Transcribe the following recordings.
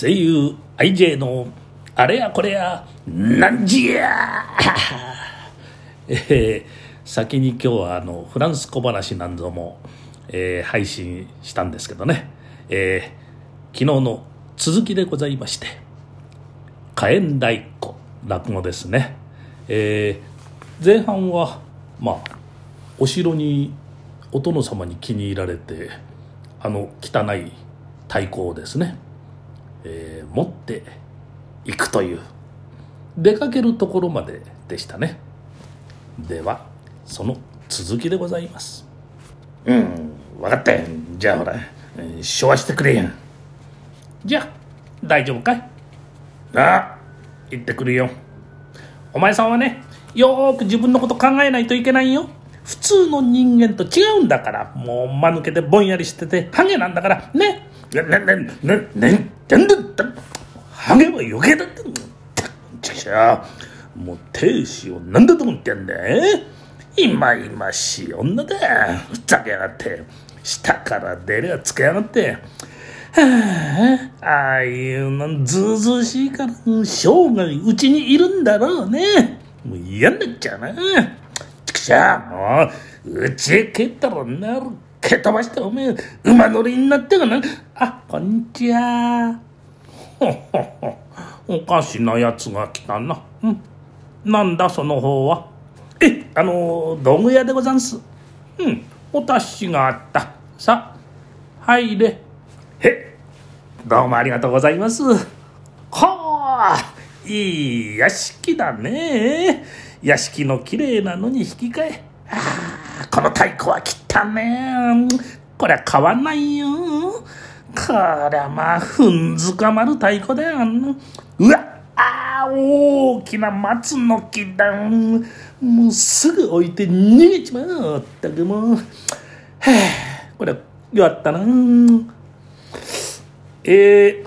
声優 IJ のあれやこれやなんじや。えー、先に今日はあのフランス小話なんぞも、えー、配信したんですけどね、えー、昨日の続きでございまして火炎太鼓落語ですね、えー、前半はまあお城にお殿様に気に入られてあの汚い太鼓をですね、えー、持っていくという出かけるところまででしたね。ではその続きでございます。うん分かったよ。じゃあほら昭和してくれやんじゃあ大丈夫かい？ああ行ってくるよ。お前さんはねよーく自分のこと考えないといけないよ。普通の人間と違うんだから。もう間抜けてぼんやりしててハゲなんだから。ね。な、な、な、な、な、なんだったハゲは余計だったちくしゃもう亭主を何だと思ってんだいまいましい女だふざけやがって下から出りゃつけやがってはあ、ああいうのずうずうしいから生涯うちにいるんだろうねもう嫌になっちゃうなちくしゃもううちへ帰ったらなる蹴飛ばしておめえ馬乗りになってがなあこんにちは。ほほほおかしなやつが来たな。うん。なんだその方は？えあの道具屋でござんす。うん。お達しがあった。さ入れ。へどうもありがとうございます。はあいい屋敷だね。屋敷の綺麗なのに引き換え。ああこの太鼓は汚ねこりゃ買わないよ。こりゃまあふんづかまる太鼓だよ。うわああ大きな松の木だ。もうすぐ置いて逃げちまうったくもう。はあこれ弱ったな。えー、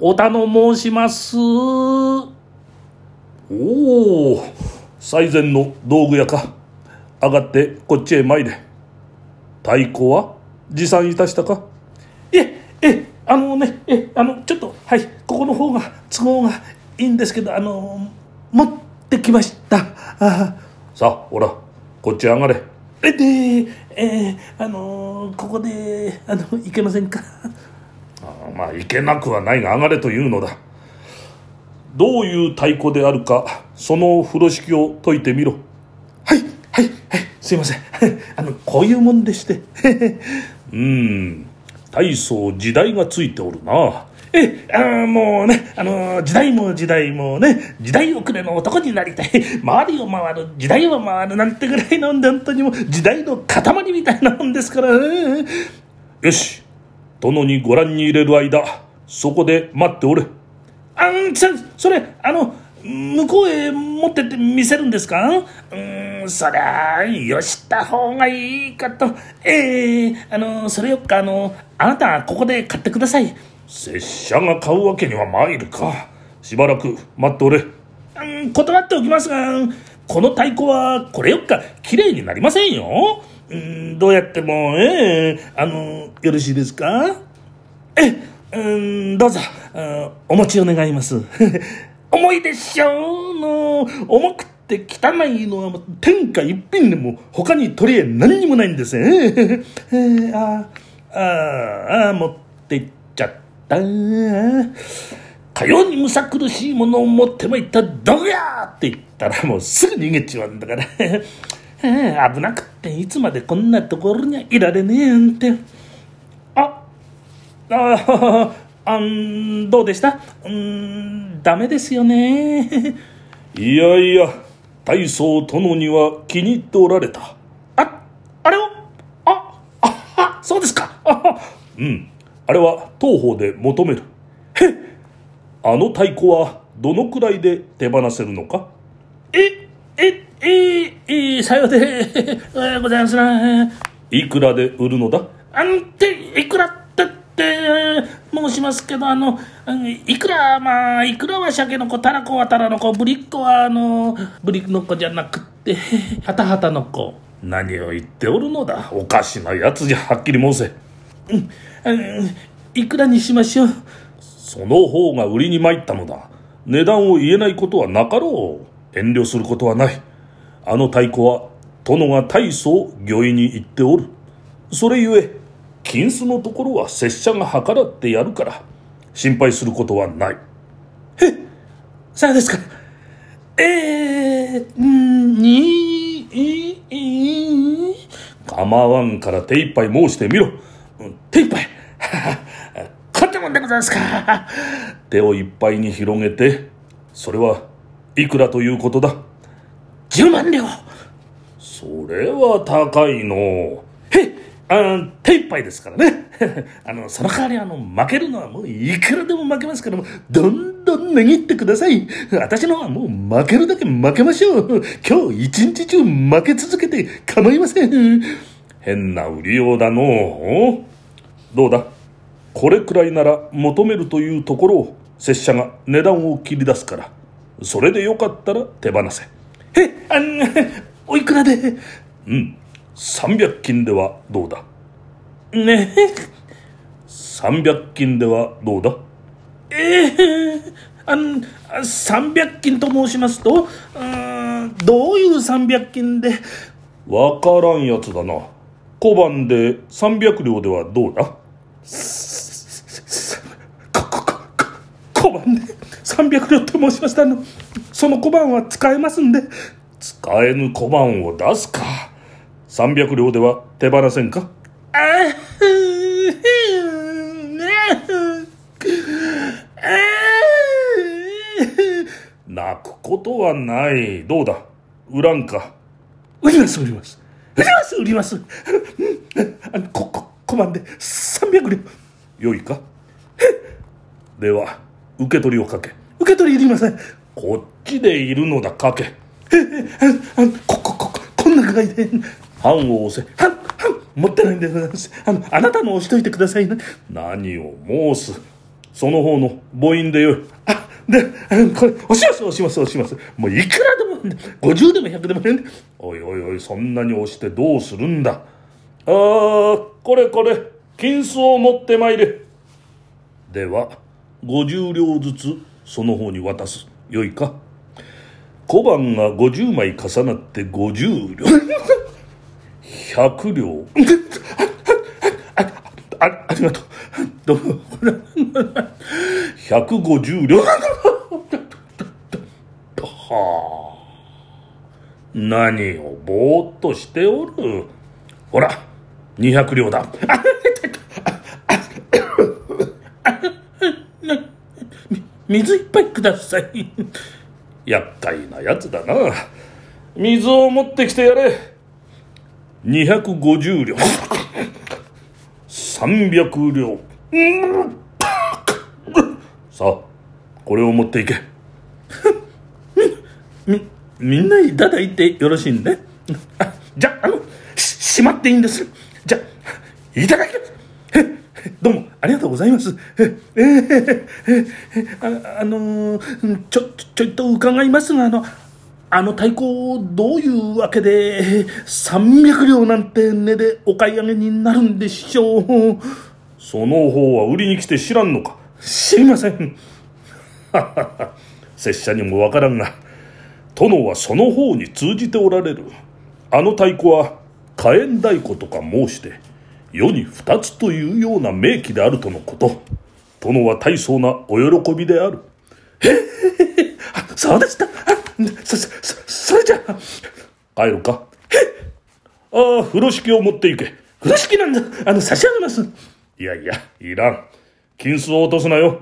お頼申します。おお最前の道具屋か。上がってこっちへ参れ。太鼓は？持参いたしたか？ええあのねえあのちょっとはいここの方が都合がいいんですけどあの持ってきました。あさあほらこっち上がれ。えでえー、あのここであの行けませんか？あまあ行けなくはないが上がれというのだ。どういう太鼓であるかその風呂敷を解いてみろすいません。あのこういうもんでして。うん。大層時代がついておるな。えあもうねあの時代も時代もね時代遅れの男になりたい。周りを回る時代を回るなんてぐらいの本当にも時代の塊みたいなもんですから。よし。殿にご覧に入れる間そこで待っておれ。あんそそれあの向こうへ持ってって見せるんですか？うんそりゃよした方がいいかと。ええー、あのそれよっかあのあなたここで買ってください。拙者が買うわけには参るか。しばらく待っておれ。うん断っておきますがこの太鼓はこれよっか綺麗になりませんよ。うんどうやってもええー、あのよろしいですか？えうんどうぞ。お持ちを願います重いでしょうの重くて汚いのは天下一品でも他に取り柄何にもないんですね。えー、あああ持っていっちゃった。かようにむさ苦しいものを持ってまいったどこやって言ったらもうすぐ逃げちまうんだから 危なくっていつまでこんなところにはいられねえなんて。あああんどうでした？うんダメですよね。いやいや大層殿には気に入っておられた。ああれを？ああそうですか。うんあれは当方で求める。へあの太鼓はどのくらいで手放せるのか？ええええさようでございますな。いくらで売るのだ？あんてしますけどあのいくらまあいくらは鮭の子たらこはたらの子ぶりっ子はあのぶりの子じゃなくって はたはたの子何を言っておるのだ？おかしなやつじゃはっきり申せうんいくらにしましょうそその方が売りに参ったのだ。値段を言えないことはなかろう。遠慮することはない。あの太鼓は、殿が大層御意に行っておる。それゆえ、金子のところは拙者が計らってやるから、心配することはない。へさあですか。えー、んに、い、い、構わんから手一杯申してみろ。手一杯。こんなもんでございますか。手をいっぱいに広げて、それはいくらということだ？10万両。それは高いの。あ手一杯ですからね。あの、その代わりあの、負けるのはもういくらでも負けますから、もどんどん値切ってください。私のはもう負けるだけ負けましょう。今日一日中負け続けて構いません。変な売りようだの。どうだ？これくらいなら求めるというところを拙者が値段を切り出すからそれでよかったら手放せえあんおいくらで？うん300金ではどうだ？ね。え300金ではどうだ？ええー、あん300金と申しますとうんどういう300金で？わからんやつだな。小判で300両ではどうだ？小判で300両と申しましたの。その小判は使えますんで。使えぬ小判を出すか300両では手放せんか？あ 泣くことはない。どうだ？売らんか？売ります売ります。売ります売ります。あのここ小判で300両。よいか？では受け取りをかけ。受け取りいりません。こっちでいるのだかけ。ああここここんな具合で判を押せ。はんはん持ってないんでございます。あのあなたの押しといてくださいね。何を申す。その方の母音でよい。あでこれ押します押します押します。もういくらでも50でも100でもいいんでおいおいおいそんなに押してどうするんだ。ああこれこれ。金子を持ってまいれ。では50両ずつその方に渡す。よいか。小判が50枚重なって50両。100両。あありがとうどう150両はあ何をぼーっとしておるほら200両だ水いっぱいください厄介なやつだな水を持ってきてやれ250両。300両。さあこれを持っていけ。みみんないただいてよろしいんで。あじゃあのししまっていいんです。じゃいただきます。どうもありがとうございます。えええああのちょちょいと伺いますがあのあの太鼓どういうわけで300両なんて値でお買い上げになるんでしょう？その方は売りに来て知らんのか？知りません。拙者にもわからんが殿はその方に通じておられる。あの太鼓は火炎太鼓とか申して世に二つというような名器であるとのこと。殿は大層なお喜びであるへえ そうでした？そそそそれじゃ帰るか。ああ風呂敷を持っていけ。風呂敷なんだ。あの差し上げます。いやいやいらん。金子を落とすなよ。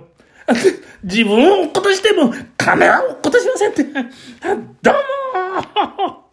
自分を落っことしても金は落っことしませんって。どうも